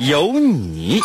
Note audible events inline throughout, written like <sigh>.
有你。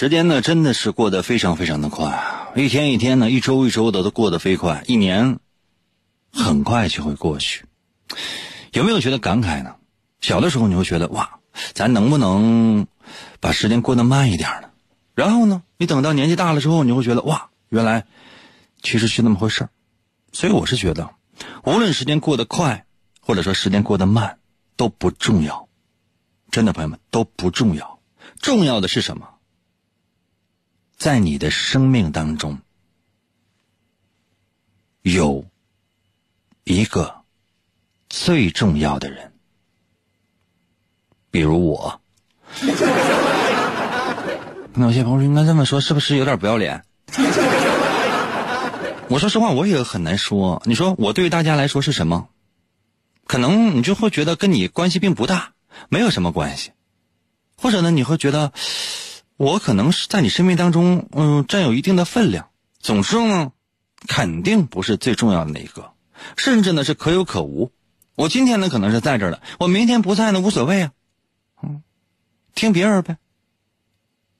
时间呢真的是过得非常非常的快，一天一天呢，一周一周的都过得飞快，一年很快就会过去。有没有觉得感慨呢？小的时候你会觉得哇，咱能不能把时间过得慢一点呢？然后呢，你等到年纪大了之后，你会觉得哇，原来其实是那么回事。所以我是觉得，无论时间过得快，或者说时间过得慢，都不重要。真的，朋友们都不重要。重要的是什么？在你的生命当中，有一个最重要的人，比如我。<laughs> 那有些朋友：“应该这么说，是不是有点不要脸？”我说实话，我也很难说。你说我对于大家来说是什么？可能你就会觉得跟你关系并不大，没有什么关系。或者呢，你会觉得我可能是在你生命当中，嗯，占有一定的分量。总之呢，肯定不是最重要的那一个，甚至呢是可有可无。我今天呢可能是在这儿的，我明天不在呢无所谓啊，嗯，听别人呗。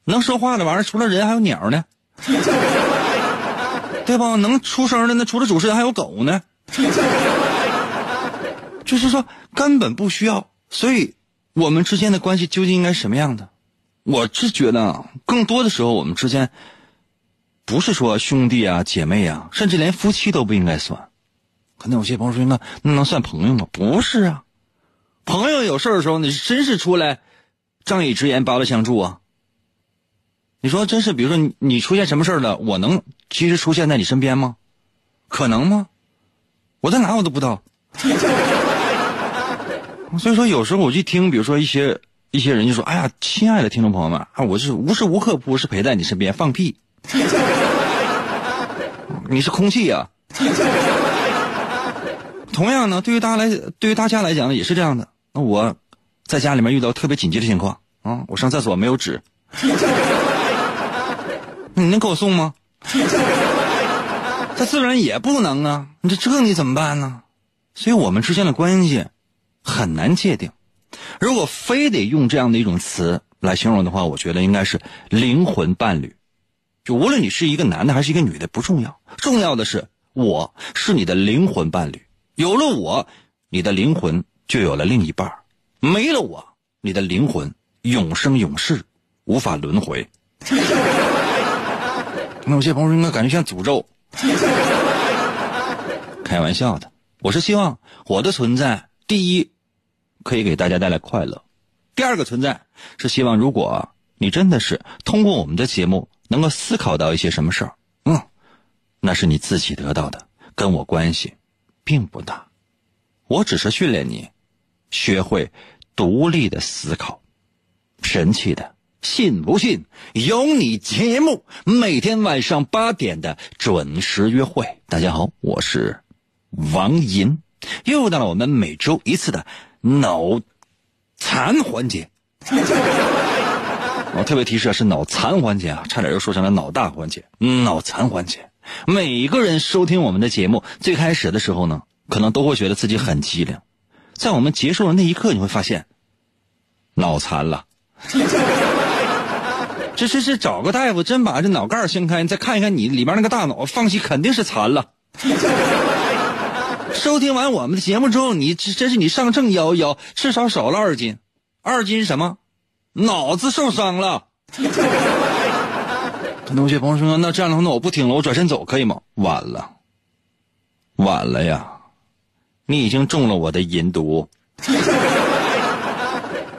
能说话的玩意儿，除了人还有鸟呢，<laughs> 对吧？能出声的那除了主持人还有狗呢，<laughs> 就是说根本不需要，所以。我们之间的关系究竟应该什么样的？我是觉得，更多的时候我们之间不是说兄弟啊、姐妹啊，甚至连夫妻都不应该算。可能有些朋友说：“那那能算朋友吗？”不是啊，朋友有事的时候，你真是出来仗义直言、拔刀相助啊。你说真是，比如说你你出现什么事了，我能及时出现在你身边吗？可能吗？我在哪我都不知道。<laughs> 所以说，有时候我去听，比如说一些一些人就说：“哎呀，亲爱的听众朋友们啊，我是无时无刻不是陪在你身边，放屁，<laughs> 你是空气呀。”同样呢，对于大家来，对于大家来讲呢，也是这样的。那我在家里面遇到特别紧急的情况啊，我上厕所没有纸，<laughs> 你能给我送吗？<laughs> 他自然也不能啊，你这这你怎么办呢？所以我们之间的关系。很难界定，如果非得用这样的一种词来形容的话，我觉得应该是灵魂伴侣。就无论你是一个男的还是一个女的不重要，重要的是我是你的灵魂伴侣。有了我，你的灵魂就有了另一半；没了我，你的灵魂永生永世无法轮回。<laughs> 那有些朋友应该感觉像诅咒，<laughs> 开玩笑的。我是希望我的存在。第一，可以给大家带来快乐；第二个存在是希望，如果你真的是通过我们的节目能够思考到一些什么事儿，嗯，那是你自己得到的，跟我关系并不大。我只是训练你学会独立的思考。神奇的，信不信由你节目每天晚上八点的准时约会。大家好，我是王银。又到了我们每周一次的脑残环节。我 <laughs> 特别提示啊是脑残环节啊，差点又说成了脑大环节。脑残环节，每个人收听我们的节目，最开始的时候呢，可能都会觉得自己很机灵，在我们结束的那一刻，你会发现脑残了。<laughs> 这是是找个大夫，真把这脑盖掀开，你再看一看你里边那个大脑，放弃肯定是残了。收听完我们的节目之后，你这这是你上秤摇一摇，至少少了二斤。二斤什么？脑子受伤了。可能有些朋友说，那这样的话，那我不听了，我转身走可以吗？晚了，晚了呀，你已经中了我的银毒。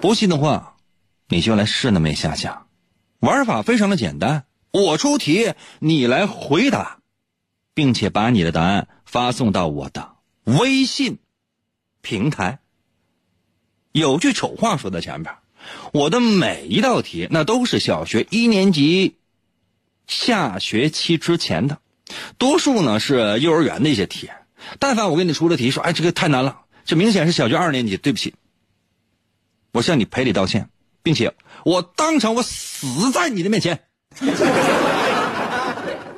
不信的话，你就来试那么一下下。玩法非常的简单，我出题，你来回答，并且把你的答案发送到我的微信平台。有句丑话说在前边，我的每一道题那都是小学一年级下学期之前的，多数呢是幼儿园的一些题。但凡我给你出的题，说哎这个太难了，这明显是小学二年级，对不起，我向你赔礼道歉。并且我当场我死在你的面前。可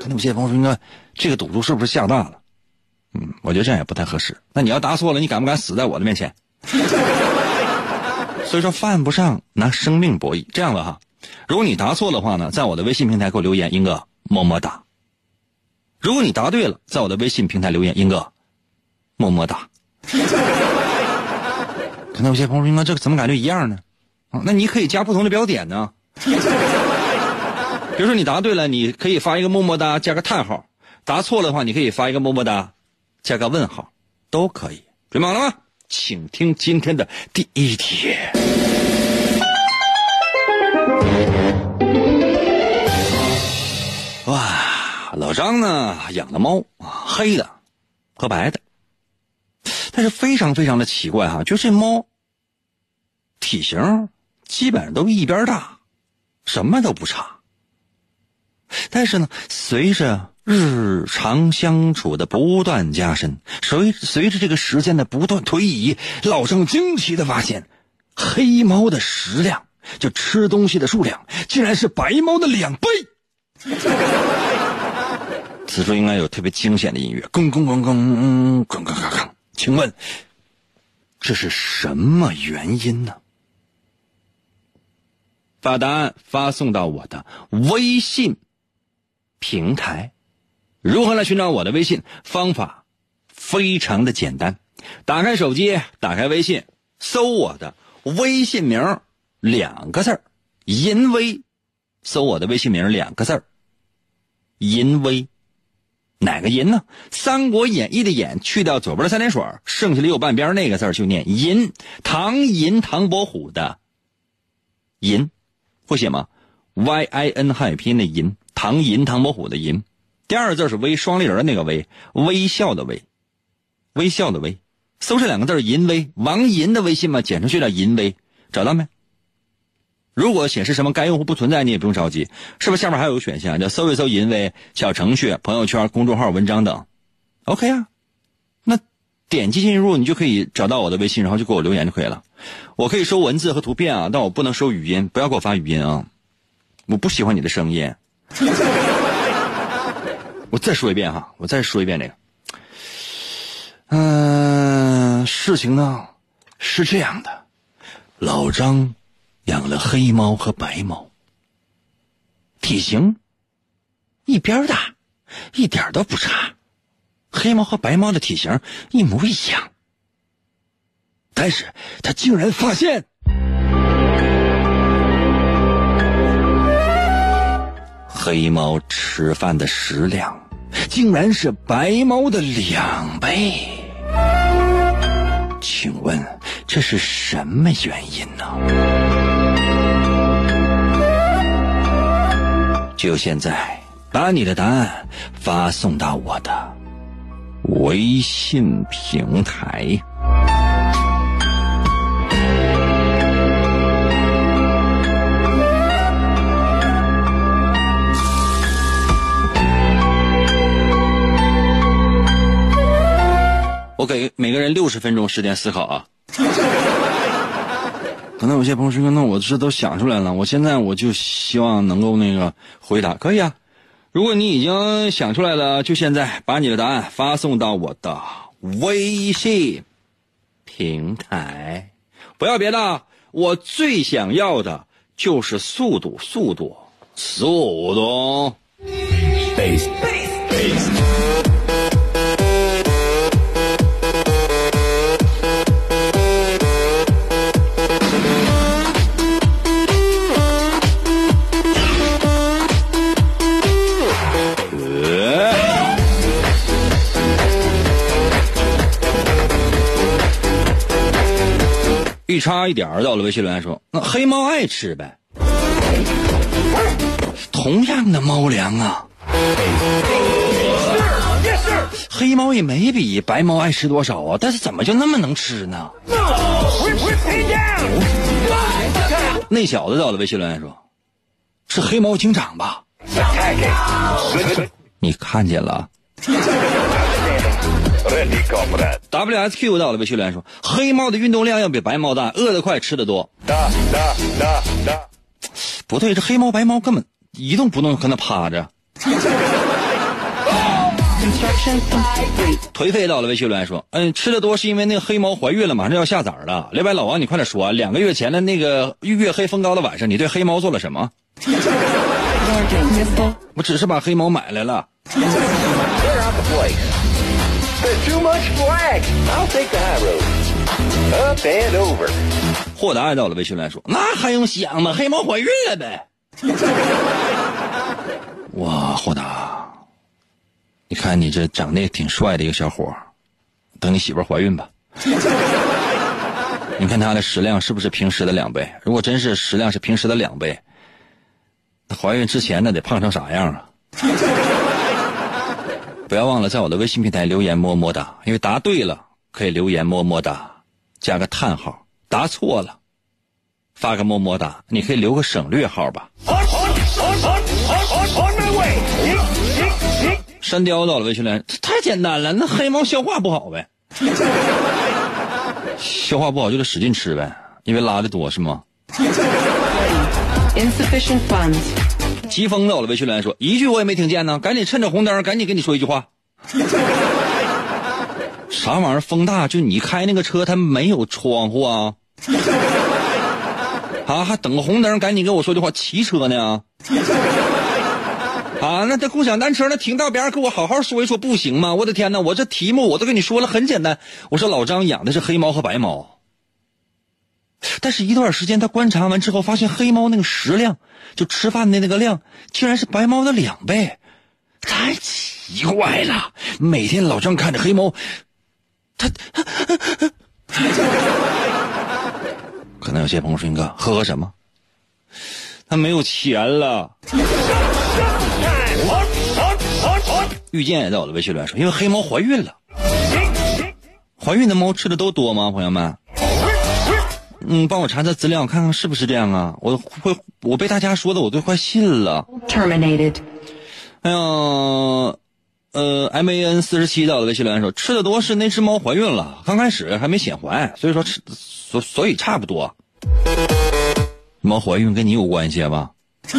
能有些朋友说：“这个赌注是不是下大了？”嗯，我觉得这样也不太合适。那你要答错了，你敢不敢死在我的面前？<laughs> 所以说犯不上拿生命博弈。这样的哈，如果你答错的话呢，在我的微信平台给我留言，英哥么么哒。如果你答对了，在我的微信平台留言，英哥么么哒。<laughs> 可能有些朋友说：“那这个怎么感觉一样呢？”啊那你可以加不同的标点呢，<laughs> 比如说你答对了，你可以发一个么么哒加个叹号；答错了的话，你可以发一个么么哒加个问号，都可以。准备好了吗？请听今天的第一题。哇，老张呢养的猫啊，黑的和白的，但是非常非常的奇怪哈，就这猫体型。基本上都一边大，什么都不差。但是呢，随着日常相处的不断加深，随随着这个时间的不断推移，老郑惊奇的发现，黑猫的食量，就吃东西的数量，竟然是白猫的两倍。<laughs> 此处应该有特别惊险的音乐，咣咣咣咣，咣咣咣咣。请问，这是什么原因呢？把答案发送到我的微信平台。如何来寻找我的微信？方法非常的简单，打开手机，打开微信，搜我的微信名两个字儿“淫威”，搜我的微信名两个字儿“淫威”。哪个淫呢？《三国演义》的演去掉左边的三点水，剩下的右半边那个字就念淫。唐寅唐伯虎的淫。会写吗？Y I N 汉语拼音的银，唐寅唐伯虎的银，第二个字是微双立人的那个微，微笑的微，微笑的微，搜这两个字淫威，王淫的微信嘛，简称就叫淫威，找到没？如果显示什么该用户不存在，你也不用着急，是不是下面还有个选项叫搜一搜淫威小程序、朋友圈、公众号、文章等？OK 啊，那点击进入你就可以找到我的微信，然后就给我留言就可以了。我可以收文字和图片啊，但我不能收语音，不要给我发语音啊！我不喜欢你的声音。我再说一遍哈，我再说一遍这个。嗯，事情呢是这样的，老张养了黑猫和白猫，体型一边大，一点都不差，黑猫和白猫的体型一模一样。但是他竟然发现，黑猫吃饭的食量竟然是白猫的两倍。请问这是什么原因呢？就现在，把你的答案发送到我的微信平台。我给每个人六十分钟时间思考啊。<laughs> 可能有些朋友说：“那我这都想出来了，我现在我就希望能够那个回答，可以啊。如果你已经想出来了，就现在把你的答案发送到我的微信平台，不要别的，我最想要的就是速度，速度，速度。一差一点儿到了微信留言说：“那黑猫爱吃呗。”同样的猫粮啊，黑猫也没比白猫爱吃多少啊，但是怎么就那么能吃呢？那小子到了微信留言说：“是黑猫警长吧？” <laughs> 你看见了？WSQ 到了微信留言说：“黑猫的运动量要比白猫大，饿得快，吃得多。”不对，这黑猫白猫根本一动不动，搁那趴着。<laughs> 颓废到了微信留言说：“嗯，吃的多是因为那个黑猫怀孕了，马上要下崽了。”刘白老王，你快点说，两个月前的那个月黑风高的晚上，你对黑猫做了什么？<laughs> 我只是把黑猫买来了。<laughs> 是 too much flag，I'll take that road。A bad over 霍达到了微信来说：“那还用想吗？黑猫怀孕了呗。”哇，霍达，你看你这长得也挺帅的一个小伙等你媳妇怀孕吧。你看他的食量是不是平时的两倍？如果真是食量是平时的两倍，怀孕之前那得胖成啥样啊？不要忘了在我的微信平台留言么么哒，因为答对了可以留言么么哒，加个叹号；答错了，发个么么哒，你可以留个省略号吧。山雕到了微信群，太简单了，那黑猫消化不好呗，消化不好就得使劲吃呗，因为拉的多是吗？Insufficient funds。疾风到了微信群说一句我也没听见呢，赶紧趁着红灯，赶紧跟你说一句话。<laughs> 啥玩意儿？风大就你开那个车，它没有窗户啊？啊，还等个红灯，赶紧跟我说句话。骑车呢？啊，那这共享单车那停道边跟我好好说一说不行吗？我的天哪，我这题目我都跟你说了，很简单。我说老张养的是黑猫和白猫，但是一段时间他观察完之后，发现黑猫那个食量，就吃饭的那个量，竟然是白猫的两倍，太奇怪了。每天老张看着黑猫，他，可能有些朋友说：“云哥，喝什么？他没有钱了。”遇见也在我的微信里说，因为黑猫怀孕了。怀孕的猫吃的都多吗，朋友们？嗯，帮我查查资料，看看是不是这样啊？我会，我被大家说的我都快信了。Terminated。哎呀，呃，M A N 四十七在我的微信留言说，吃的多是那只猫怀孕了，刚开始还没显怀，所以说吃，所所以差不多。猫怀孕跟你有关系吧？<laughs>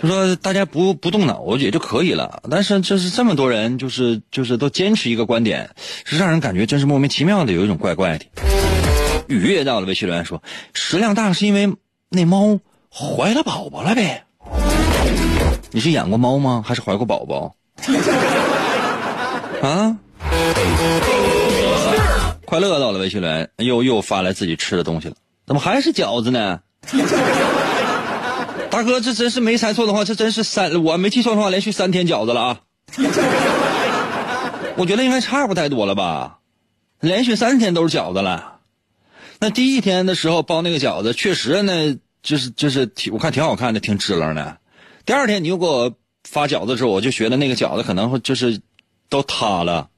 就说大家不不动脑也就可以了，但是就是这么多人，就是就是都坚持一个观点，是让人感觉真是莫名其妙的，有一种怪怪的。雨也到了微信留言说，食量大是因为那猫怀了宝宝了呗？你是养过猫吗？还是怀过宝宝？<laughs> 啊？快乐到了微信留言，又又发来自己吃的东西了，怎么还是饺子呢？<laughs> 大哥，这真是没猜错的话，这真是三，我没记错的话，连续三天饺子了啊！我觉得应该差不太多了吧，连续三天都是饺子了。那第一天的时候包那个饺子，确实呢，就是就是挺，我看挺好看的，挺支棱的。第二天你又给我发饺子的时候，我就觉得那个饺子可能就是都塌了。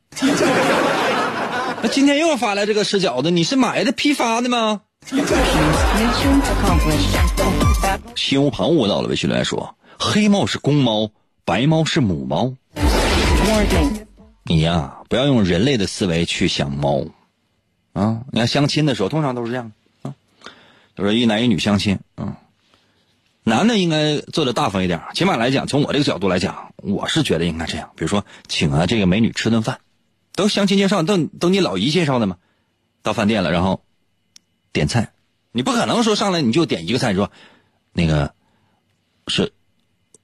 那今天又发来这个吃饺子，你是买的批发的吗？心无旁骛到了微信留言说：“黑猫是公猫，白猫是母猫。”你呀，不要用人类的思维去想猫啊！你看相亲的时候，通常都是这样啊，就是一男一女相亲啊。男的应该做的大方一点，起码来讲，从我这个角度来讲，我是觉得应该这样。比如说，请啊这个美女吃顿饭，都相亲介绍，都都你老姨介绍的嘛？到饭店了，然后点菜，你不可能说上来你就点一个菜，说。那个，是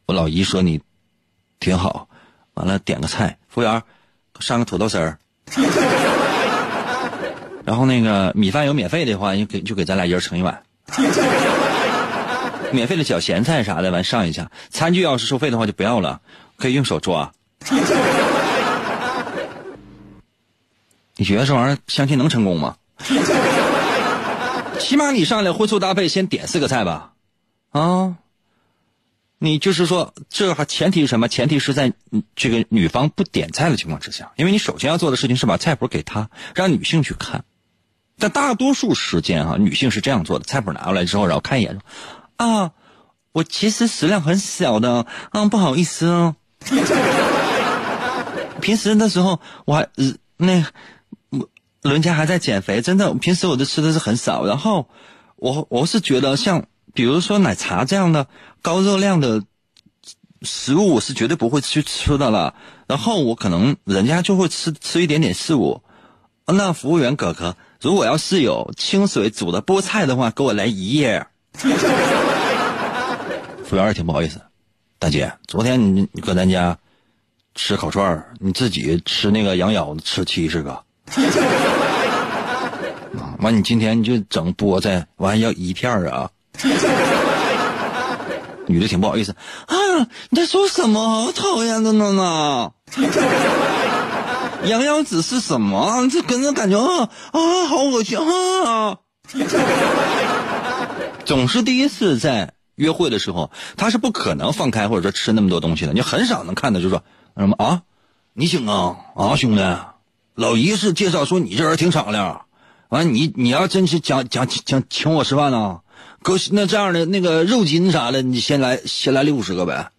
我老姨说你挺好，完了点个菜，服务员上个土豆丝儿，<laughs> 然后那个米饭有免费的话，就给就给咱俩一人盛一碗，<laughs> 免费的小咸菜啥的，完上一下。餐具要是收费的话就不要了，可以用手抓。你觉得这玩意儿相亲能成功吗？<laughs> 起码你上来荤素搭配，先点四个菜吧，啊，你就是说这还前提是什么？前提是在这个女方不点菜的情况之下，因为你首先要做的事情是把菜谱给她，让女性去看。但大多数时间哈，女性是这样做的：菜谱拿过来之后，然后看一眼：“啊，我其实食量很小的，嗯，不好意思哦。<laughs> 平时的时候我还那。”我人家还在减肥，真的。平时我都吃的是很少，然后我我是觉得像比如说奶茶这样的高热量的食物，我是绝对不会去吃的了。然后我可能人家就会吃吃一点点事物。那服务员哥哥，如果要是有清水煮的菠菜的话，给我来一叶。<laughs> 服务员也挺不好意思，大姐，昨天你你搁咱家吃烤串儿你自己吃那个羊腰子吃七十个。<laughs> 完，你今天你就整菠菜，完要一片儿啊？<laughs> 女的挺不好意思啊，你在说什么？好讨厌的呢呢！羊腰子是什么？这跟着感觉啊啊，好恶心啊！总是第一次在约会的时候，他是不可能放开或者说吃那么多东西的。你很少能看到，就说什么啊？你请啊啊，兄弟！老姨是介绍说你这人挺敞亮，完你你要真是讲讲讲请我吃饭呢，哥那这样的那个肉筋啥的，你先来先来六十个呗，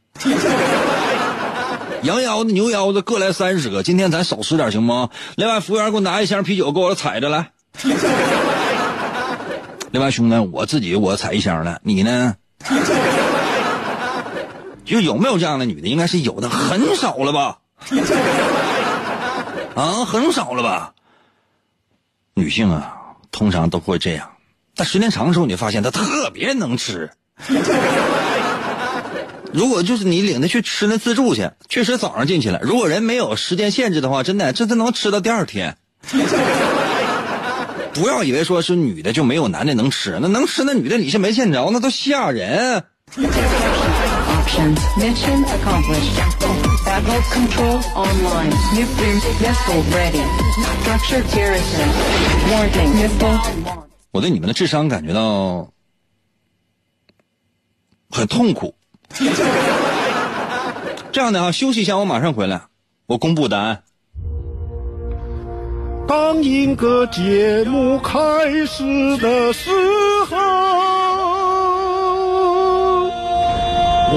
羊腰子牛腰子各来三十个，今天咱少吃点行吗？另外服务员给我拿一箱啤酒，给我踩着来。<laughs> 另外兄弟，我自己我踩一箱的，你呢？<laughs> 就有没有这样的女的？应该是有的，很少了吧。<laughs> 啊，很少了吧？女性啊，通常都会这样，但时间长的时候，你发现她特别能吃。如果就是你领他去吃那自助去，确实早上进去了，如果人没有时间限制的话，真的，这他能吃到第二天。<laughs> 不要以为说是女的就没有男的能吃，那能吃那女的你是没见着，那都吓人。我对你们的智商感觉到很痛苦。<laughs> 这样的啊，休息一下，我马上回来。我公布答案。当一个节目开始的时候。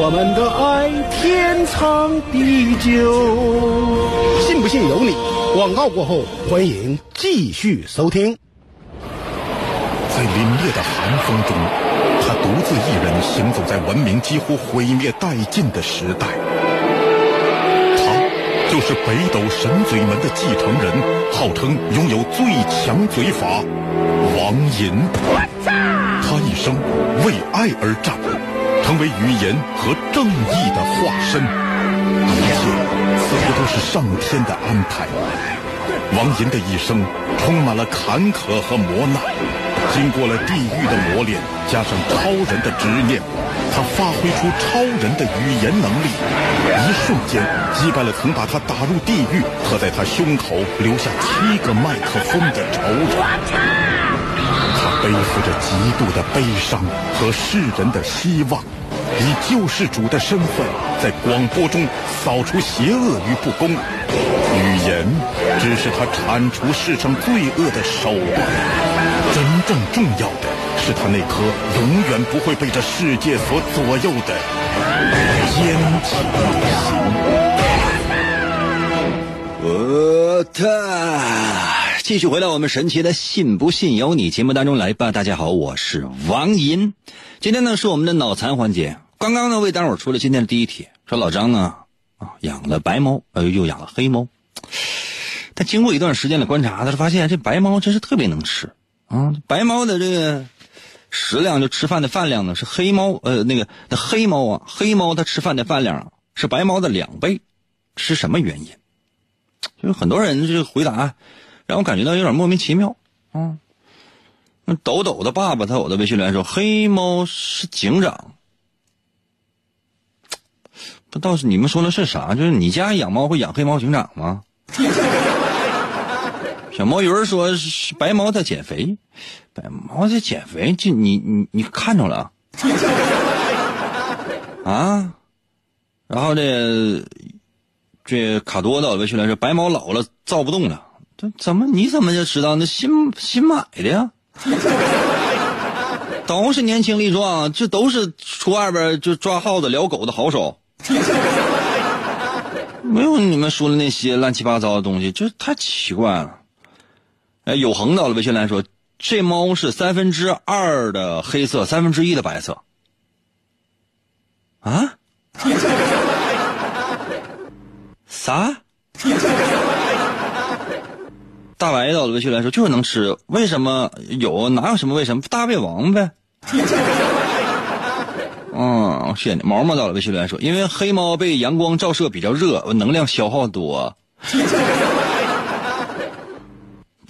我们的爱天长地久，信不信由你。广告过后，欢迎继续收听。在凛冽的寒风中，他独自一人行走在文明几乎毁灭殆尽的时代。他就是北斗神嘴门的继承人，号称拥有最强嘴法——王银。他一生为爱而战。成为语言和正义的化身，一切似乎都是上天的安排。王银的一生充满了坎坷和磨难，经过了地狱的磨练，加上超人的执念，他发挥出超人的语言能力，一瞬间击败了曾把他打入地狱和在他胸口留下七个麦克风的仇人。他背负着极度的悲伤和世人的希望。以救世主的身份，在广播中扫除邪恶与不公。语言只是他铲除世上罪恶的手段，真正重要的是他那颗永远不会被这世界所左右的坚强心。我他继续回到我们神奇的“信不信由你”节目当中来吧。大家好，我是王银，今天呢是我们的脑残环节。刚刚呢，为大伙出了今天的第一题，说老张呢，啊，养了白猫，呃，又养了黑猫。他经过一段时间的观察，他是发现这白猫真是特别能吃啊。白猫的这个食量就吃饭的饭量呢是黑猫呃那个那黑猫啊黑猫它吃饭的饭量是白猫的两倍，是什么原因？就是很多人这个回答让我感觉到有点莫名其妙啊。那抖抖的爸爸在我的微信留言说黑猫是警长，不知道是你们说的是啥？就是你家养猫会养黑猫警长吗？<laughs> 小毛鱼说白毛在减肥，白毛在减肥，这你你你看着了啊？<laughs> 然后这这卡多的微信来说白毛老了造不动了，这怎么你怎么就知道那新新买的呀？<laughs> 都是年轻力壮，这都是出外边就抓耗子撩狗的好手，<laughs> 没有你们说的那些乱七八糟的东西，这太奇怪了。哎，有恒到了微信来说，这猫是三分之二的黑色，三分之一的白色。啊？<laughs> 啥？大白到了微信来说，就是能吃，为什么有？哪有什么为什么？大胃王呗。嗯，谢谢你。毛毛到了微信来说，因为黑猫被阳光照射比较热，能量消耗多。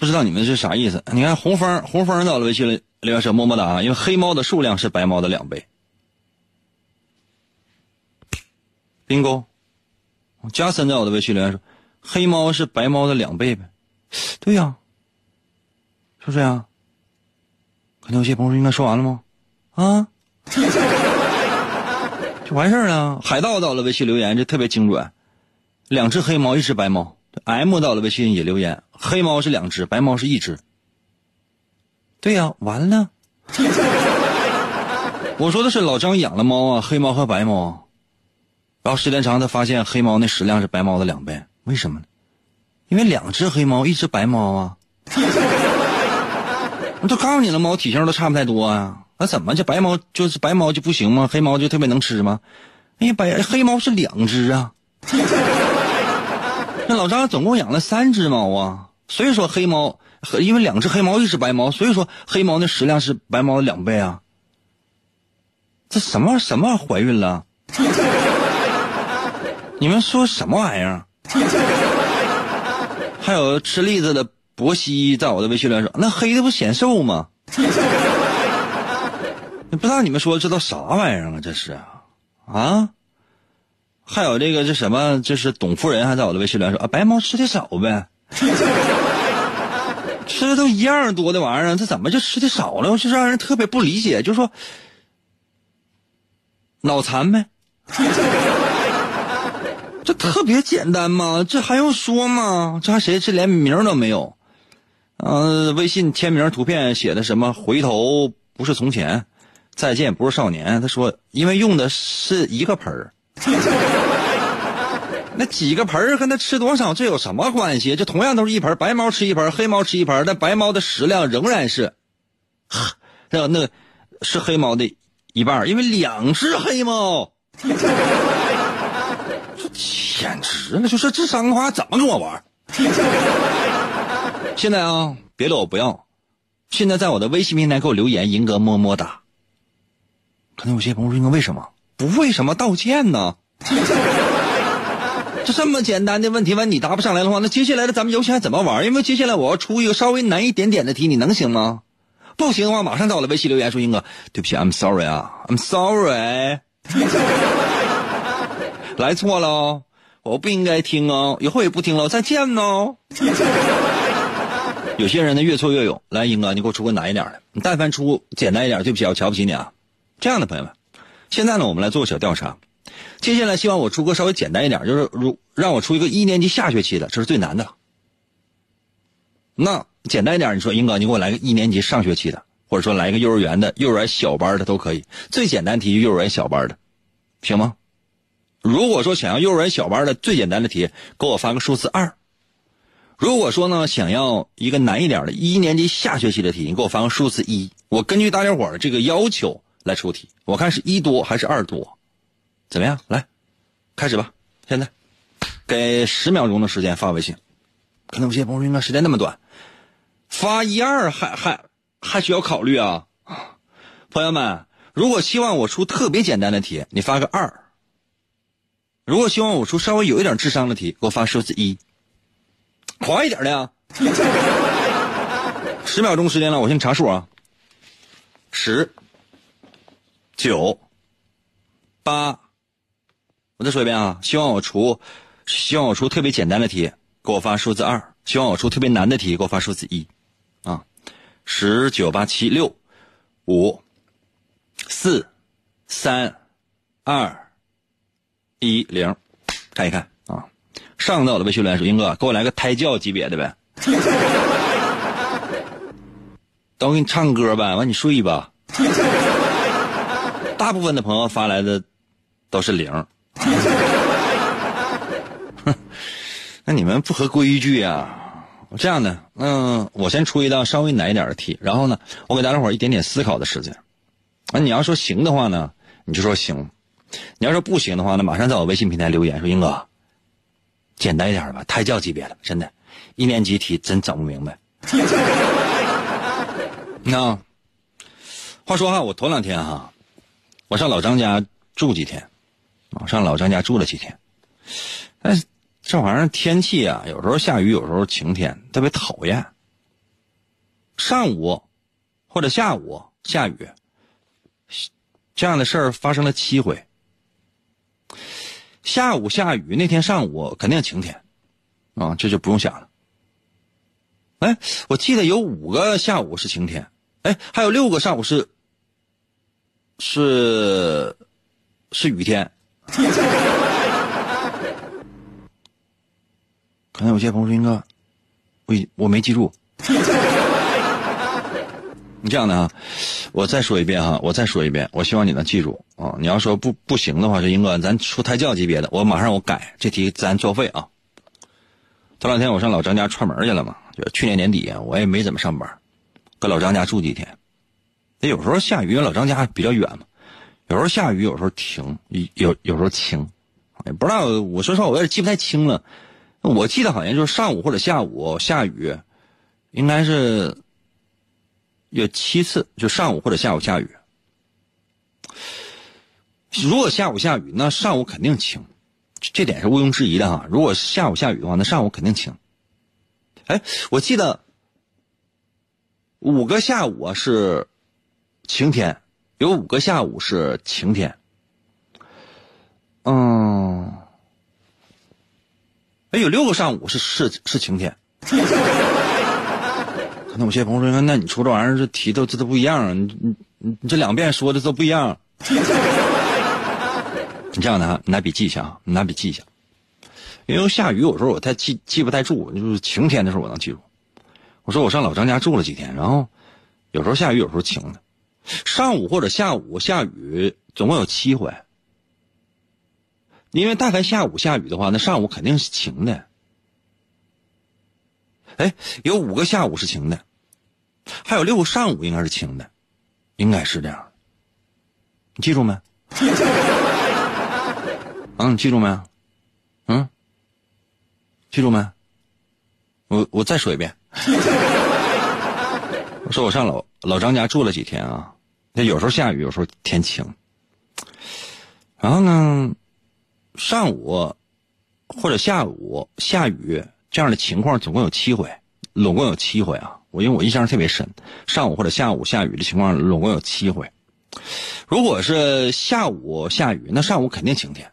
不知道你们是啥意思？你看红枫，红枫到了微信里留言说么么哒啊！因为黑猫的数量是白猫的两倍。冰勾加森在我的微信留言说，黑猫是白猫的两倍呗？对呀，是不是呀？可能有些朋友应该说完了吗？啊，<laughs> 就完事儿了。海盗到了微信留言，这特别精准，两只黑猫，一只白猫。M 到了微信也留言，黑猫是两只，白猫是一只。对呀，完了。我说的是老张养了猫啊，黑猫和白猫。然后时间长，他发现黑猫那食量是白猫的两倍，为什么呢？因为两只黑猫，一只白猫啊。我 <laughs> 都告诉你了，猫体型都差不太多啊，那怎么这白猫就是白猫就不行吗？黑猫就特别能吃吗？哎呀，白黑猫是两只啊。那老张总共养了三只猫啊，所以说黑猫和因为两只黑猫一只白猫，所以说黑猫的食量是白猫的两倍啊。这什么什么怀孕了？<laughs> 你们说什么玩意儿？<laughs> 还有吃栗子的博西在我的微信里说，那黑的不显瘦吗？<laughs> 不知道你们说这都啥玩意儿啊？这是啊？还有这个这什么，就是董夫人还在我的微信里说啊，白猫吃的少呗，<laughs> 吃的都一样多的玩意儿，这怎么就吃的少了？就让人特别不理解，就说脑残呗，<laughs> 这特别简单吗？这还用说吗？这还谁？这连名都没有。嗯，微信签名图片写的什么？回头不是从前，再见不是少年。他说，因为用的是一个盆儿。<laughs> 那几个盆儿跟他吃多少，这有什么关系？这同样都是一盆，白猫吃一盆，黑猫吃一盆，但白猫的食量仍然是，那那是黑猫的一半，因为两只黑猫。这简直了，就说这三个话怎么跟我玩？<laughs> 现在啊，别的我不要，现在在我的微信平台给我留言，银哥么么哒。可能有些朋友说，为什么不为什么道歉呢？<laughs> 这这么简单的问题问你答不上来的话，那接下来的咱们游戏还怎么玩？因为接下来我要出一个稍微难一点点的题，你能行吗？不行的话，马上在我的微信留言说：“英哥，对不起，I'm sorry 啊，I'm sorry，<laughs> 来错了，我不应该听哦，以后也不听了，再见哦。<laughs> ”有些人呢越挫越勇，来，英哥，你给我出个难一点的，你但凡出简单一点，对不起，我瞧不起你啊。这样的朋友们，现在呢，我们来做个小调查。接下来希望我出个稍微简单一点，就是如让我出一个一年级下学期的，这是最难的。那简单一点，你说英哥，你给我来个一年级上学期的，或者说来一个幼儿园的、幼儿园小班的都可以。最简单题就幼儿园小班的，行吗？如果说想要幼儿园小班的最简单的题，给我发个数字二。如果说呢，想要一个难一点的一年级下学期的题，你给我发个数字一。我根据大家伙儿这个要求来出题，我看是一多还是二多。怎么样？来，开始吧！现在给十秒钟的时间发微信。可能有些朋友应该时间那么短，发一二还还还需要考虑啊？朋友们，如果希望我出特别简单的题，你发个二；如果希望我出稍微有一点智商的题，给我发数字一。快一点的呀！十秒钟时间了，我先查数啊。十、九、八，我再说一遍啊！希望我出，希望我出特别简单的题，给我发数字二；希望我出特别难的题，给我发数字一。啊，十九八七六五。四、三、二、一、零，看一看啊！上到我的微信留言说：“英哥，给我来个胎教级别的呗。<laughs> ”等我给你唱歌呗，完你睡吧。大部分的朋友发来的都是零。<laughs> 那你们不合规矩呀？这样的，嗯，我先出一道稍微难一点的题，然后呢，我给大家伙一点点思考的时间。那你要说行的话呢，你就说行；你要说不行的话呢，马上在我微信平台留言说：“英哥，简单一点吧，胎教级别的，真的，一年级题真整不明白。<laughs> ”那话说哈，我头两天哈，我上老张家住几天，我，上老张家住了几天。哎，这玩意儿天气啊，有时候下雨，有时候晴天，特别讨厌。上午或者下午下雨。这样的事儿发生了七回。下午下雨，那天上午肯定晴天，啊，这就不用想了。哎，我记得有五个下午是晴天，哎，还有六个上午是是是雨天。<laughs> 可能有些朋友说：“英哥，我我没记住。”你这样的啊，我再说一遍哈，我再说一遍，我希望你能记住啊。你要说不不行的话，说英哥，咱出胎教级别的，我马上我改这题，咱作废啊。头两天我上老张家串门去了嘛，就去年年底我也没怎么上班，搁老张家住几天。那有时候下雨，老张家比较远嘛，有时候下雨，有时候停，有有时候晴，也不知道。我说实话，我有点记不太清了。我记得好像就是上午或者下午下雨，应该是。有七次，就上午或者下午下雨。如果下午下雨，那上午肯定晴，这点是毋庸置疑的哈。如果下午下雨的话，那上午肯定晴。哎，我记得五个下午啊是晴天，有五个下午是晴天。嗯，哎，有六个上午是是是晴天。<laughs> 可能有些朋友说：“那你出这玩意儿，这题都这都不一样啊，你你你这两遍说的都不一样。<laughs> 你这样的哈，你拿笔记一下啊，你拿笔记一下。因为下雨有时候我太记记不太住，就是晴天的时候我能记住。我说我上老张家住了几天，然后有时候下雨，有时候晴的。上午或者下午下雨，总共有七回。因为但凡下午下雨的话，那上午肯定是晴的。”哎，有五个下午是晴的，还有六个上午应该是晴的，应该是这样。你记住没？嗯，<laughs> 记住没？嗯，记住没？我我再说一遍。<laughs> 我说我上老老张家住了几天啊，那有时候下雨，有时候天晴。然后呢，上午或者下午下雨。这样的情况总共有七回，总共有七回啊！我因为我印象特别深，上午或者下午下雨的情况总共有七回。如果是下午下雨，那上午肯定晴天。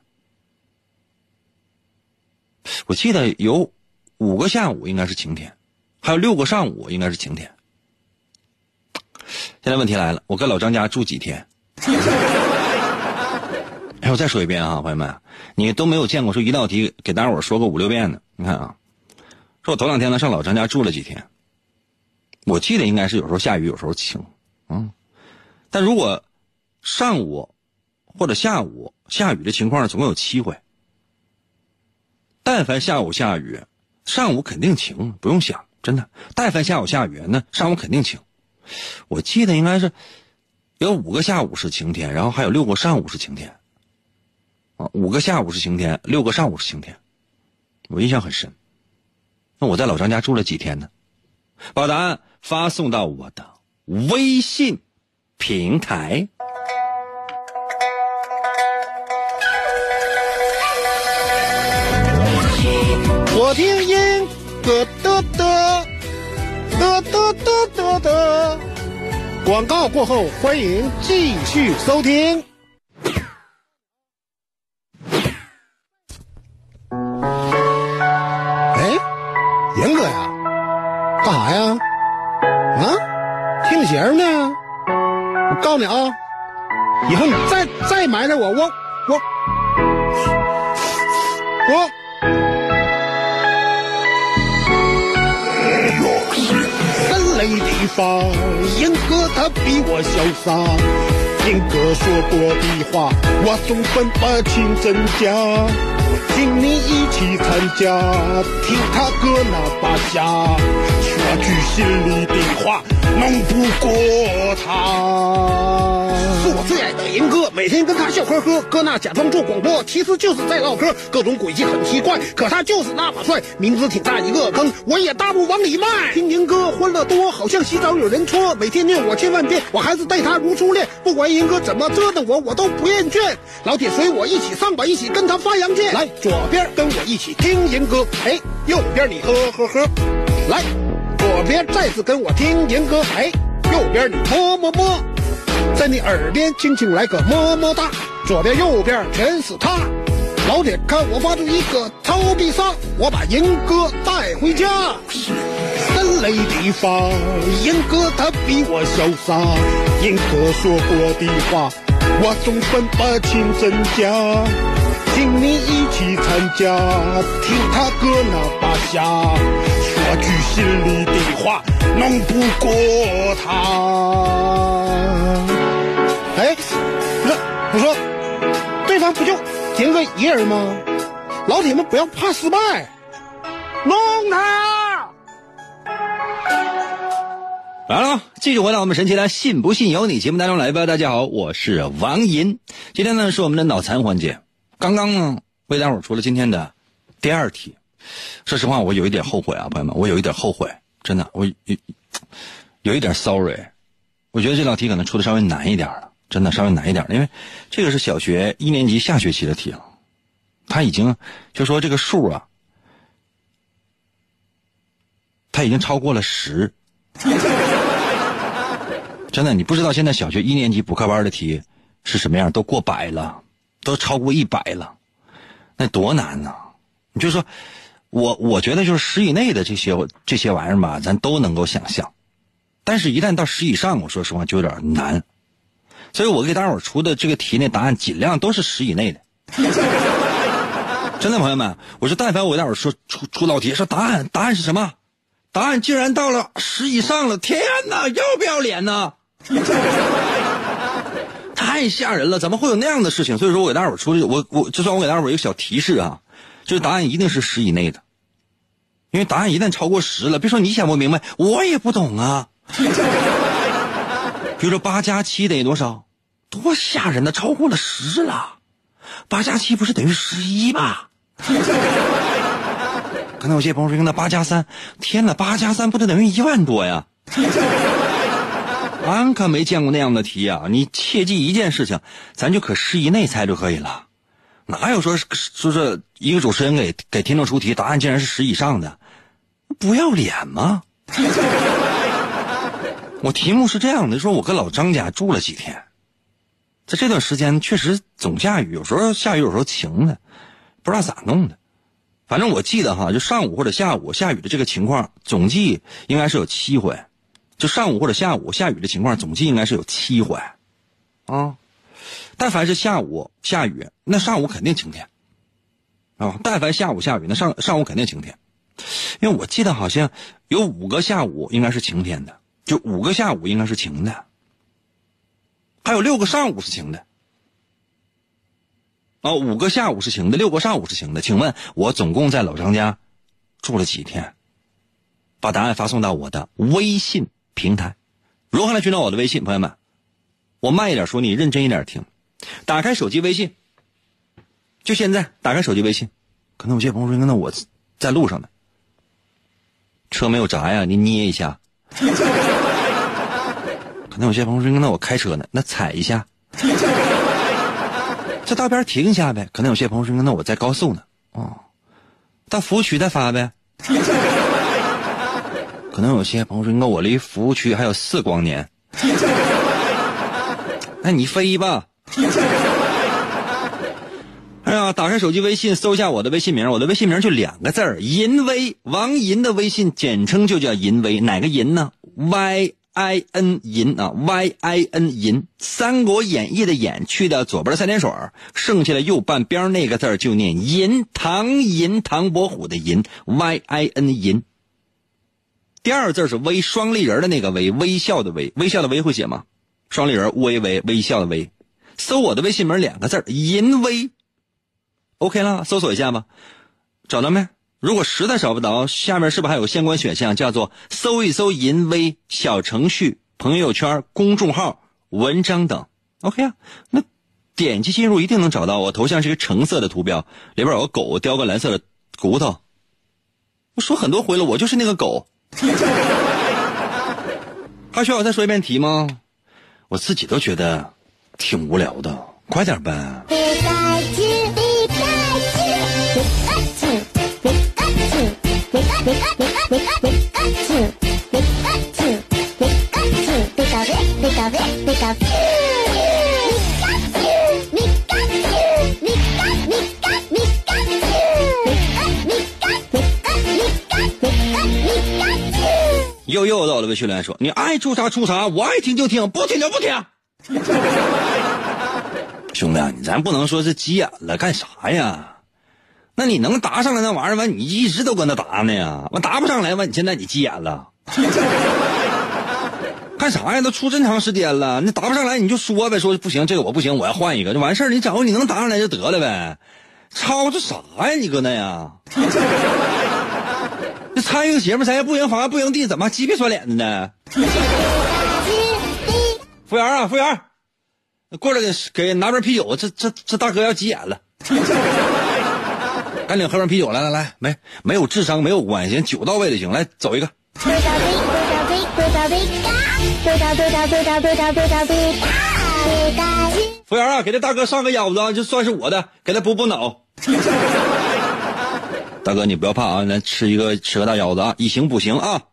我记得有五个下午应该是晴天，还有六个上午应该是晴天。现在问题来了，我跟老张家住几天？<laughs> 哎，我再说一遍啊，朋友们，你都没有见过说一道题给大伙说个五六遍的，你看啊。说我头两天呢上老张家住了几天，我记得应该是有时候下雨，有时候晴，嗯，但如果上午或者下午下雨的情况总共有七回。但凡下午下雨，上午肯定晴，不用想，真的。但凡下午下雨，那上午肯定晴。我记得应该是有五个下午是晴天，然后还有六个上午是晴天，啊，五个下午是晴天，六个上午是晴天，我印象很深。那我在老张家住了几天呢？把答案发送到我的微信平台。我听广告过后，欢迎继续收听。哎，严哥呀，干啥呀？啊，听节呢？我告诉你啊，以后你再再埋汰我，我我我。地方，英哥他比我潇洒。严哥说过的话，我总分不清真假。请你一起参加，听他哥那把下，说句心里的话，弄不过他。是我最爱的严哥，每天跟他笑呵呵，哥那假装做广播，其实就是在唠嗑，各种诡计很奇怪，可他就是那么帅，明知挺大一个坑，我也大步往里迈。听严哥欢乐多，好像洗澡有人搓，每天念我千万遍，我还是待他如初恋。不管严哥怎么折腾我，我都不厌倦。老铁随我一起上吧，一起跟他发扬剑。来，左边跟我一起听银哥，哎，右边你呵呵呵。来，左边再次跟我听银哥，哎，右边你么么么。在你耳边轻轻来个么么哒，左边右边全是他。老铁，看我发出一个超必杀，我把银哥带回家。人类地方，严哥他比我潇洒。严哥说过的话，我总分不清真假。请你一起参加，听他哥那把下，说句心里的话，弄不过他。哎，那我说，对方不就严哥一人吗？老铁们不要怕失败，弄他！来了，继续回到我们神奇的“信不信由你”节目当中来吧。大家好，我是王银，今天呢是我们的脑残环节。刚刚呢为大伙儿出了今天的第二题，说实话我有一点后悔啊，朋友们，我有一点后悔，真的，我有有一点 sorry。我觉得这道题可能出的稍微难一点了，真的稍微难一点，因为这个是小学一年级下学期的题了，他已经就说这个数啊，他已经超过了十。真的，你不知道现在小学一年级补课班的题是什么样，都过百了，都超过一百了，那多难呢？你就说，我我觉得就是十以内的这些这些玩意儿吧，咱都能够想象，但是一旦到十以上，我说实话就有点难。所以我给大伙出的这个题那答案尽量都是十以内的。<laughs> 真的，朋友们，我说但凡我给大伙儿说出出道题，说答案答案是什么？答案竟然到了十以上了！天哪，要不要脸呢？<laughs> 太吓人了！怎么会有那样的事情？所以说我给大伙儿出的，我我就算我给大伙儿一个小提示啊，就是答案一定是十以内的，因为答案一旦超过十了，别说你想不明白，我也不懂啊。<laughs> 比如说八加七等于多少？多吓人呢！超过了十了，八加七不是等于十一吧？<laughs> 刚才有些朋友说那八加三，天哪，八加三不得等于一万多呀？俺可没见过那样的题啊！你切记一件事情，咱就可十以内猜就可以了，哪有说说是一个主持人给给听众出题，答案竟然是十以上的，不要脸吗？<laughs> 我题目是这样的：说我跟老张家住了几天，在这段时间确实总下雨，有时候下雨，有时候晴的，不知道咋弄的。反正我记得哈，就上午或者下午下雨的这个情况，总计应该是有七回。就上午或者下午下雨的情况，总计应该是有七回，啊，但凡是下午下雨，那上午肯定晴天，啊，但凡下午下雨，那上上午肯定晴天，因为我记得好像有五个下午应该是晴天的，就五个下午应该是晴的，还有六个上午是晴的，啊，五个下午是晴的，六个上午是晴的。请问我总共在老张家住了几天？把答案发送到我的微信。平台，如何来寻找我的微信？朋友们，我慢一点说，你认真一点听。打开手机微信，就现在打开手机微信。可能有些朋友说：“那我在路上呢，车没有闸呀，你捏一下。<laughs> ”可能有些朋友说，那我开车呢，那踩一下，这道边停一下呗。可能有些朋友说，那我在高速呢，哦，到服务区再发呗。可能有些朋友说，那我离服务区还有四光年，<laughs> 那你飞吧。哎呀，打开手机微信，搜一下我的微信名，我的微信名就两个字儿，银威，王银的微信简称就叫银威，哪个银呢？Y I N 银啊，Y I N 银，《三国演义》的演去掉左边的三点水，剩下的右半边那个字就念银，唐银，唐伯虎的银，Y I N 银。第二个字是微，双立人的那个微，微笑的微，微笑的微会写吗？双立人，微微微笑的微。搜我的微信名两个字银威。OK 了，搜索一下吧，找到没？如果实在找不着，下面是不是还有相关选项，叫做搜一搜“银威”小程序、朋友圈、公众号、文章等？OK 啊，那点击进入一定能找到。我头像是一个橙色的图标，里边有个狗叼个蓝色的骨头。我说很多回了，我就是那个狗。<laughs> 还需要我再说一遍题吗？我自己都觉得挺无聊的，快点呗。又又到了，魏训练说：“你爱出啥出啥，我爱听就听，不听就不听。”兄弟，你咱不能说是急眼了，干啥呀？那你能答上来那玩意儿完，你一直都搁那答呢呀？完答不上来完，你现在你急眼了，干啥呀？都出这么长时间了，你答不上来你就说呗，说不行，这个我不行，我要换一个就完事儿。你找个你能答上来就得了呗，吵这啥呀？你搁那呀？这参与个节目，咱也不赢房不赢地，怎么鸡皮刷脸的呢？服务员啊，服务员，过来给给拿瓶啤酒，这这这大哥要急眼了。赶紧喝瓶啤酒，来来来，没没有智商没有关系，酒到位就行。来走一个。服务员啊，给这大哥上个腰子，就算是我的，给他补补脑。大哥，你不要怕啊，来吃一个吃个大腰子啊，以形补形啊。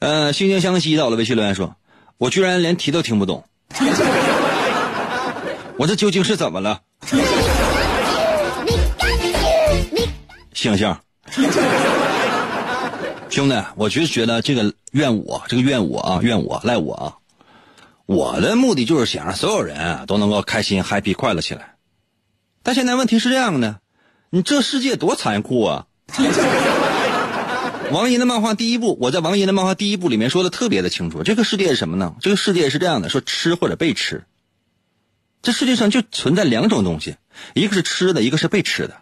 呃，惺惺相惜到了，微信留言说，我居然连题都听不懂。我这究竟是怎么了？星星，兄弟，我就觉得这个怨我，这个怨我啊，怨我赖我啊！我的目的就是想让所有人都能够开心、happy、快乐起来。但现在问题是这样的，你这世界多残酷啊！<laughs> 王银的漫画第一部，我在王银的漫画第一部里面说的特别的清楚，这个世界是什么呢？这个世界是这样的，说吃或者被吃。这世界上就存在两种东西，一个是吃的，一个是被吃的。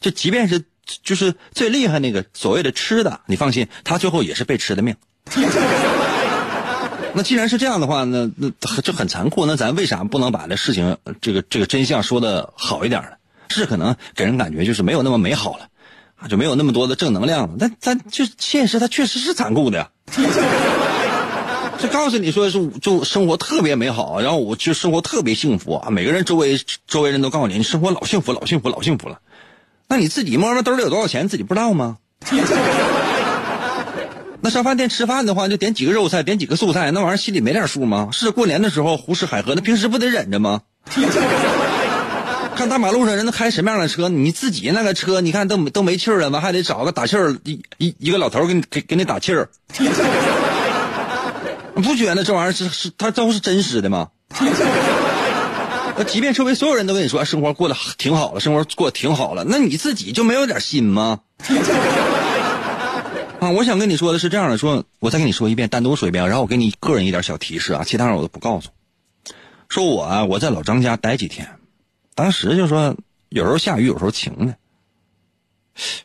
就即便是就是最厉害那个所谓的吃的，你放心，他最后也是被吃的命。<laughs> 那既然是这样的话，那那这很残酷。那咱为啥不能把这事情这个这个真相说的好一点呢？是可能给人感觉就是没有那么美好了，啊，就没有那么多的正能量了。但咱就现实，它确实是残酷的呀。就告诉你说是就生活特别美好，然后我就生活特别幸福啊！每个人周围周围人都告诉你，你生活老幸福老幸福老幸福了。那你自己摸摸兜里有多少钱，自己不知道吗？那上饭店吃饭的话，就点几个肉菜，点几个素菜，那玩意儿心里没点数吗？是过年的时候胡吃海喝，那平时不得忍着吗？<laughs> 看大马路上人都开什么样的车，你自己那个车，你看都都没气儿了，完还得找个打气儿一一一个老头给你给给你打气儿。<laughs> 不觉得这玩意儿是是，他都是真实的吗？<laughs> 那即便周围所有人都跟你说生活过得挺好了，生活过得挺好了，那你自己就没有点心吗？啊，我想跟你说的是这样的，说我再跟你说一遍，单独说一遍，然后我给你个人一点小提示啊，其他人我都不告诉。说我啊，我在老张家待几天，当时就说有时候下雨，有时候晴的，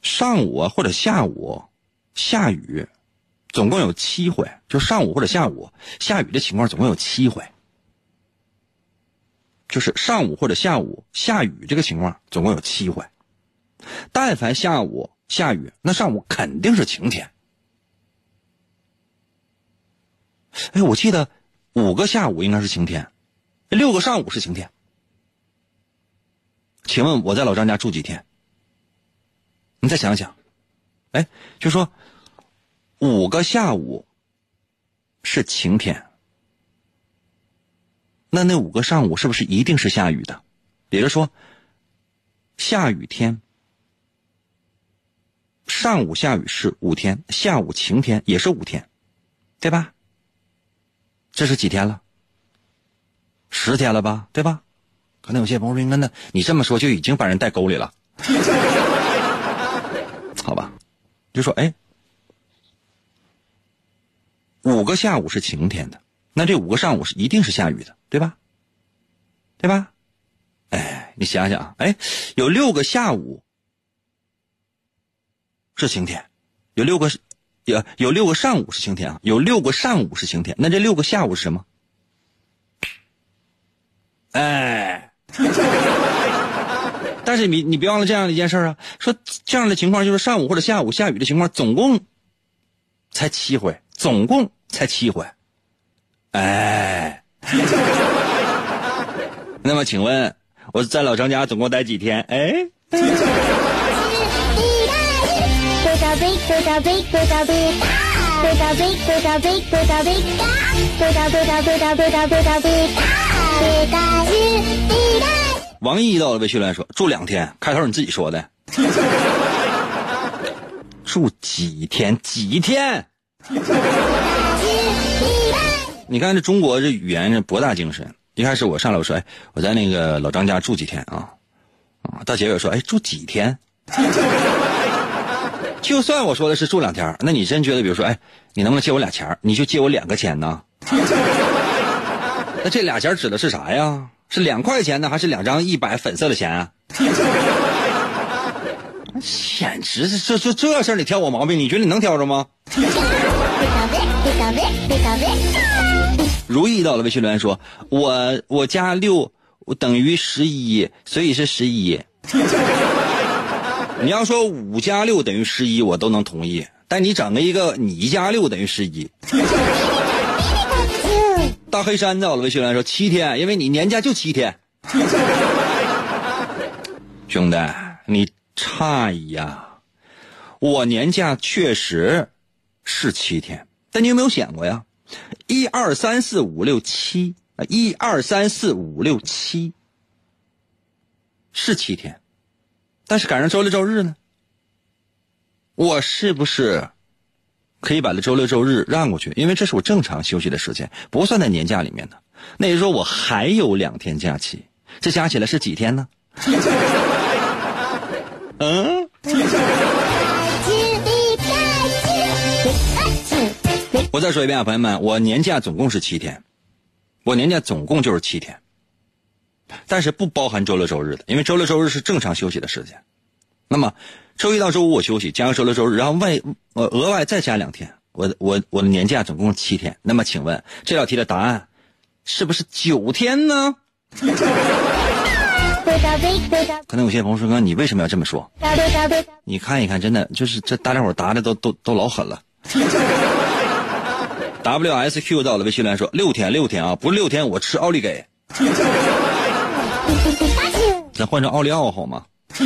上午或者下午下雨。总共有七回，就上午或者下午下雨的情况，总共有七回。就是上午或者下午下雨这个情况，总共有七回。但凡下午下雨，那上午肯定是晴天。哎，我记得五个下午应该是晴天，六个上午是晴天。请问我在老张家住几天？你再想想，哎，就说五个下午是晴天，那那五个上午是不是一定是下雨的？也就说，下雨天。上午下雨是五天，下午晴天也是五天，对吧？这是几天了？十天了吧，对吧？可能有些朋友说：“那你这么说就已经把人带沟里了。<laughs> ”好吧，就说哎，五个下午是晴天的，那这五个上午是一定是下雨的，对吧？对吧？哎，你想想，哎，有六个下午。是晴天，有六个，有有六个上午是晴天啊，有六个上午是晴天，那这六个下午是什么？哎，<laughs> 但是你你别忘了这样的一件事啊，说这样的情况就是上午或者下午下雨的情况，总共才七回，总共才七回，哎，<laughs> 那么请问我在老张家总共待几天？哎。王毅到了微信来说住两天，开头你自己说的，住几天？几天？你看这中国这语言这博大精深。一开始我上来我说，哎，我在那个老张家住几天啊？啊，到结尾说，哎，住几天？就算我说的是住两天，那你真觉得，比如说，哎，你能不能借我俩钱你就借我两个钱呢？<laughs> 那这俩钱指的是啥呀？是两块钱呢，还是两张一百粉色的钱啊？<laughs> 简直是这这这事儿，你挑我毛病，你觉得你能挑着吗？如意到了，微信留言说：“我我加六等于十一，所以是十一。”你要说五加六等于十一，我都能同意。但你整个一个你加六等于十一。大黑山在我的微信来说七天，因为你年假就七天。兄弟，你诧异呀！我年假确实是七天，但你有没有想过呀？一二三四五六七啊，一二三四五六七是七天。但是赶上周六周日呢，我是不是可以把这周六周日让过去？因为这是我正常休息的时间，不算在年假里面的。那也就是说，我还有两天假期，这加起来是几天呢？<laughs> 嗯。我再说一遍啊，朋友们，我年假总共是七天，我年假总共就是七天。但是不包含周六周日的，因为周六周日是正常休息的时间。那么，周一到周五我休息，加上周六周日，然后外额外再加两天，我我我的年假总共七天。那么，请问这道题的答案是不是九天呢？可能有些朋友说哥，你为什么要这么说？你看一看，真的就是这大家伙答的都都都老狠了。W S Q 到了微信来说六天六天啊，不是六天我吃奥利给。<laughs> 咱换成奥利奥好吗？<laughs>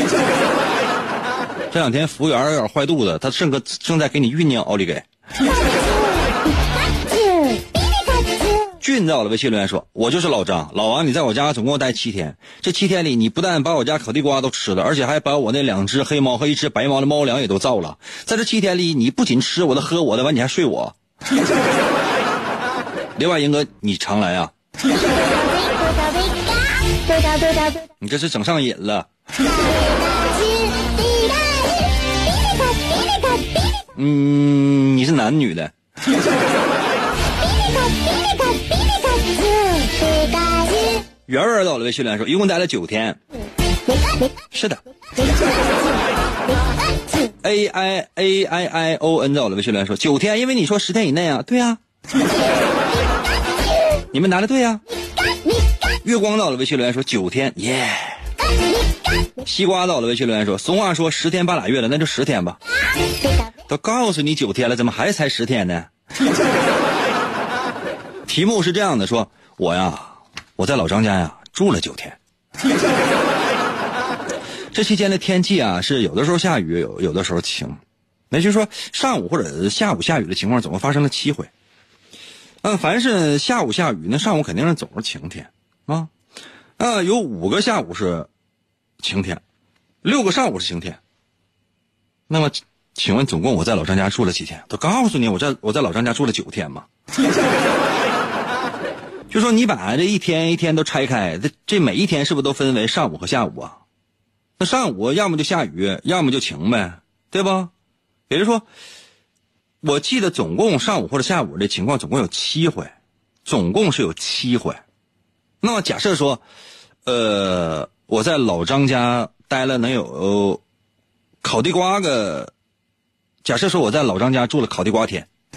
这两天服务员有点坏肚子，他正个正在给你酝酿奥利给。俊在我的微信留言说：“我就是老张，老王，你在我家总共待七天，这七天里你不但把我家烤地瓜都吃了，而且还把我那两只黑猫和一只白猫的猫粮也都造了。在这七天里，你不仅吃我的、喝我的，完你还睡我。<laughs> 另外，英哥，你常来啊。”你这是整上瘾了。嗯，你是男女的？圆圆到了微训练说，一共待了九天。是的。A I A I I O N 到了微训练说，九天，因为你说十天以内啊，对呀。你们答的对呀。月光到了，微信留言说九天，耶。西瓜到了，微信留言说，俗话说十天半拉月了，那就十天吧。都告诉你九天了，怎么还才十天呢？<laughs> 题目是这样的：说我呀，我在老张家呀住了九天。<laughs> 这期间的天气啊，是有的时候下雨，有有的时候晴。那就是说，上午或者下午下雨的情况总共发生了七回。嗯，凡是下午下雨，那上午肯定是总是晴天啊。啊，有五个下午是晴天，六个上午是晴天。那么，请问总共我在老张家住了几天？都告诉你，我在我在老张家住了九天嘛。<laughs> 就说你把这一天一天都拆开，这这每一天是不是都分为上午和下午啊？那上午要么就下雨，要么就晴呗，对不？也就是说，我记得总共上午或者下午的情况总共有七回，总共是有七回。那么假设说，呃，我在老张家待了能有烤地瓜个，假设说我在老张家住了烤地瓜天，<laughs>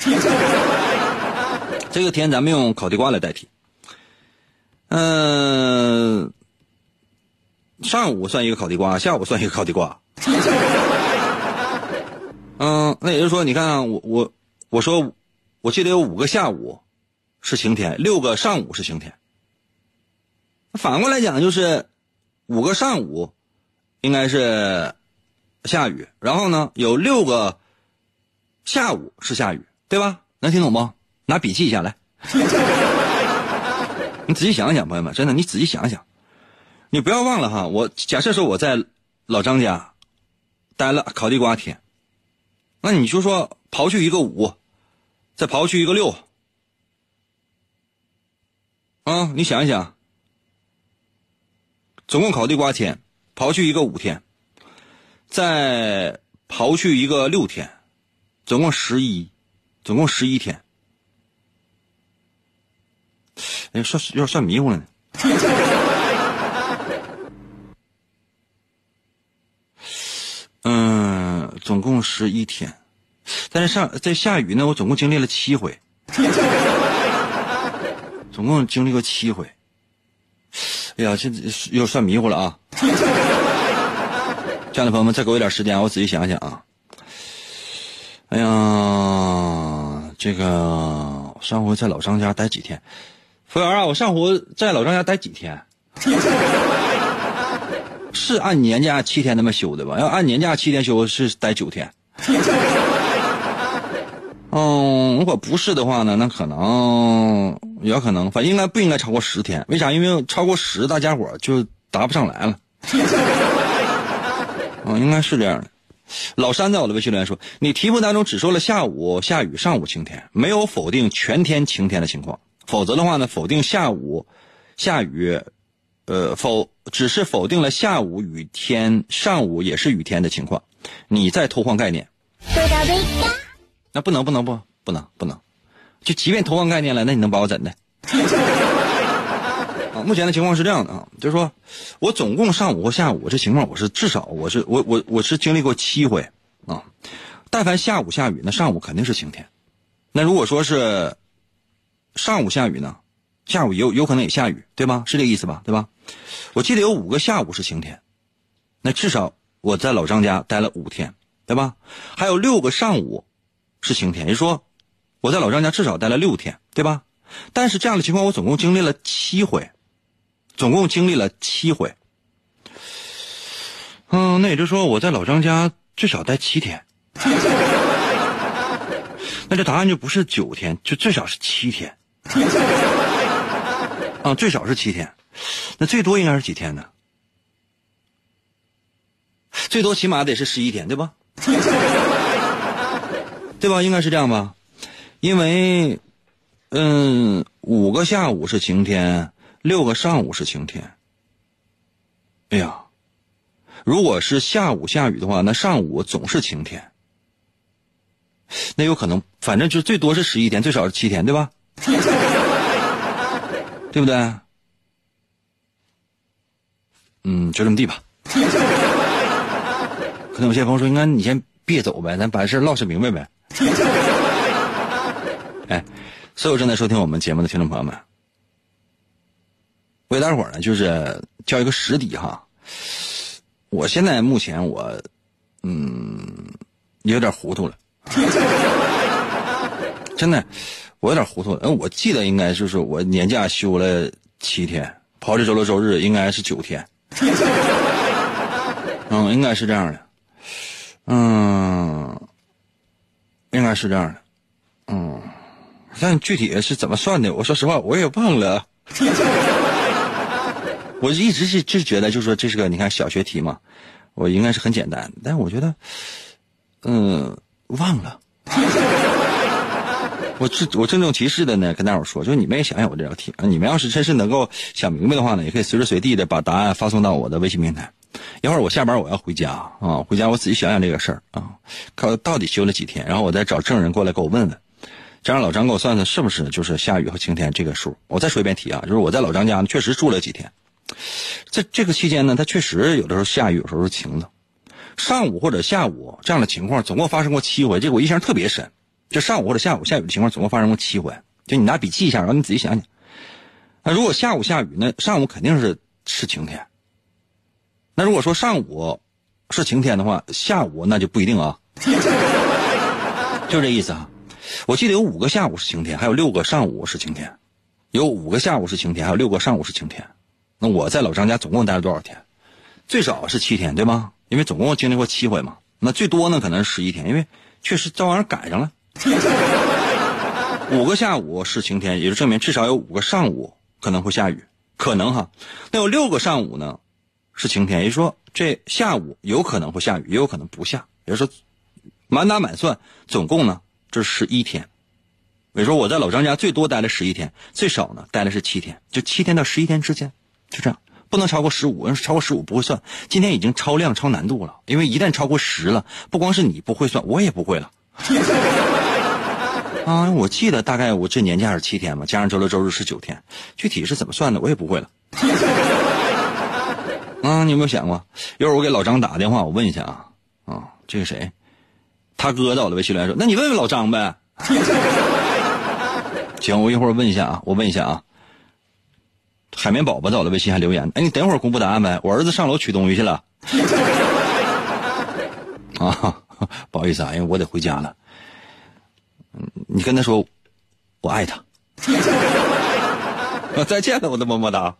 这个天咱们用烤地瓜来代替。嗯，上午算一个烤地瓜，下午算一个烤地瓜。<laughs> 嗯，那也就是说，你看，我我我说，我记得有五个下午是晴天，六个上午是晴天。反过来讲，就是五个上午应该是下雨，然后呢，有六个下午是下雨，对吧？能听懂不？拿笔记一下来。你仔细想想，朋友们，真的，你仔细想想，你不要忘了哈。我假设说我在老张家待了烤地瓜天，那你就说刨去一个五，再刨去一个六，啊，你想一想，总共烤地瓜天，刨去一个五天，再刨去一个六天，总共十一，总共十一天。哎，算有点算迷糊了呢。<laughs> 嗯，总共十一天，但是上在下雨呢，我总共经历了七回，<laughs> 总共经历过七回。哎呀，这有点算迷糊了啊！亲爱的朋友们，再给我一点时间，我仔细想想啊。哎呀，这个上回在老张家待几天？服务员啊，我上回在老张家待几天？是按年假七天那么休的吧？要按年假七天休是待九天。嗯，如果不是的话呢，那可能有可能，反正应该不应该超过十天？为啥？因为超过十，大家伙就答不上来了。<laughs> 嗯，应该是这样的。老山在我的微信留言说：“你题目当中只说了下午下雨，上午晴天，没有否定全天晴天的情况。否则的话呢，否定下午下雨，呃，否只是否定了下午雨天，上午也是雨天的情况。你在偷换概念。”那不能不能不不能不能，就即便偷换概念了，那你能把我怎的？<laughs> 啊，目前的情况是这样的啊，就是说我总共上午或下午这情况，我是至少我是我我我是经历过七回啊。但凡下午下雨，那上午肯定是晴天。那如果说是上午下雨呢，下午有有可能也下雨，对吧？是这意思吧？对吧？我记得有五个下午是晴天，那至少我在老张家待了五天，对吧？还有六个上午。是晴天，也就说，我在老张家至少待了六天，对吧？但是这样的情况，我总共经历了七回，总共经历了七回。嗯，那也就是说，我在老张家最少待七天。<laughs> 那这答案就不是九天，就最少是七天。啊，最少是七天，那最多应该是几天呢？最多起码得是十一天，对吧？对吧？应该是这样吧，因为，嗯，五个下午是晴天，六个上午是晴天。哎呀，如果是下午下雨的话，那上午总是晴天。那有可能，反正就最多是十一天，最少是七天，对吧？<laughs> 对不对？嗯，就这么地吧。<laughs> 可能有些朋友说，应该你先别走呗，咱把事唠实明白呗。<laughs> 哎，所有正在收听我们节目的听众朋友们，我给大伙儿呢就是叫一个实底哈。我现在目前我嗯有点糊涂了，<laughs> 真的，我有点糊涂了。嗯，我记得应该就是我年假休了七天，跑这周六周日应该是九天。<laughs> 嗯，应该是这样的。嗯，应该是这样的。嗯，但具体是怎么算的？我说实话，我也忘了。<laughs> 我一直是就觉得，就是说这是个你看小学题嘛，我应该是很简单，但是我觉得，嗯，忘了。我这我郑重其事的呢，跟大伙说，就是你们也想想我这道题啊，你们要是真是能够想明白的话呢，也可以随时随地的把答案发送到我的微信平台。一会儿我下班我要回家啊，回家我仔细想想这个事儿啊，看到底休了几天，然后我再找证人过来给我问问，这样老张给我算算是不是就是下雨和晴天这个数。我再说一遍题啊，就是我在老张家呢确实住了几天，在这个期间呢，他确实有的时候下雨，有时候晴的，上午或者下午这样的情况总共发生过七回，这个我印象特别深。就上午或者下午下雨的情况总共发生过七回，就你拿笔记一下，然后你仔细想想。那如果下午下雨，那上午肯定是是晴天。那如果说上午是晴天的话，下午那就不一定啊。<laughs> 就这意思啊。我记得有五个下午是晴天，还有六个上午是晴天。有五个下午是晴天，还有六个上午是晴天。那我在老张家总共待了多少天？最少是七天，对吗？因为总共经历过七回嘛。那最多呢，可能是十一天，因为确实这玩意儿赶上了。<laughs> 五个下午是晴天，也就证明至少有五个上午可能会下雨，可能哈。那有六个上午呢是晴天，也就是说这下午有可能会下雨，也有可能不下。也就说，满打满算，总共呢这是十一天。也就是说我在老张家最多待了十一天，最少呢待的是七天，就七天到十一天之间，就这样，不能超过十五，要是超过十五不会算。今天已经超量超难度了，因为一旦超过十了，不光是你不会算，我也不会了。啊，我记得大概我这年假是七天嘛，加上周六周日是九天，具体是怎么算的我也不会了。<laughs> 啊，你有没有想过？一会儿我给老张打个电话，我问一下啊啊，这个谁？他哥在我的微信留言说：“那你问问老张呗。<laughs> ”行，我一会儿问一下啊，我问一下啊。海绵宝宝在我的微信还留言：“哎，你等会儿公布答案呗，我儿子上楼取东西去了。<laughs> ”啊。不好意思啊，因为我得回家了。你跟他说，我爱他。<laughs> 再见了，我的么么哒。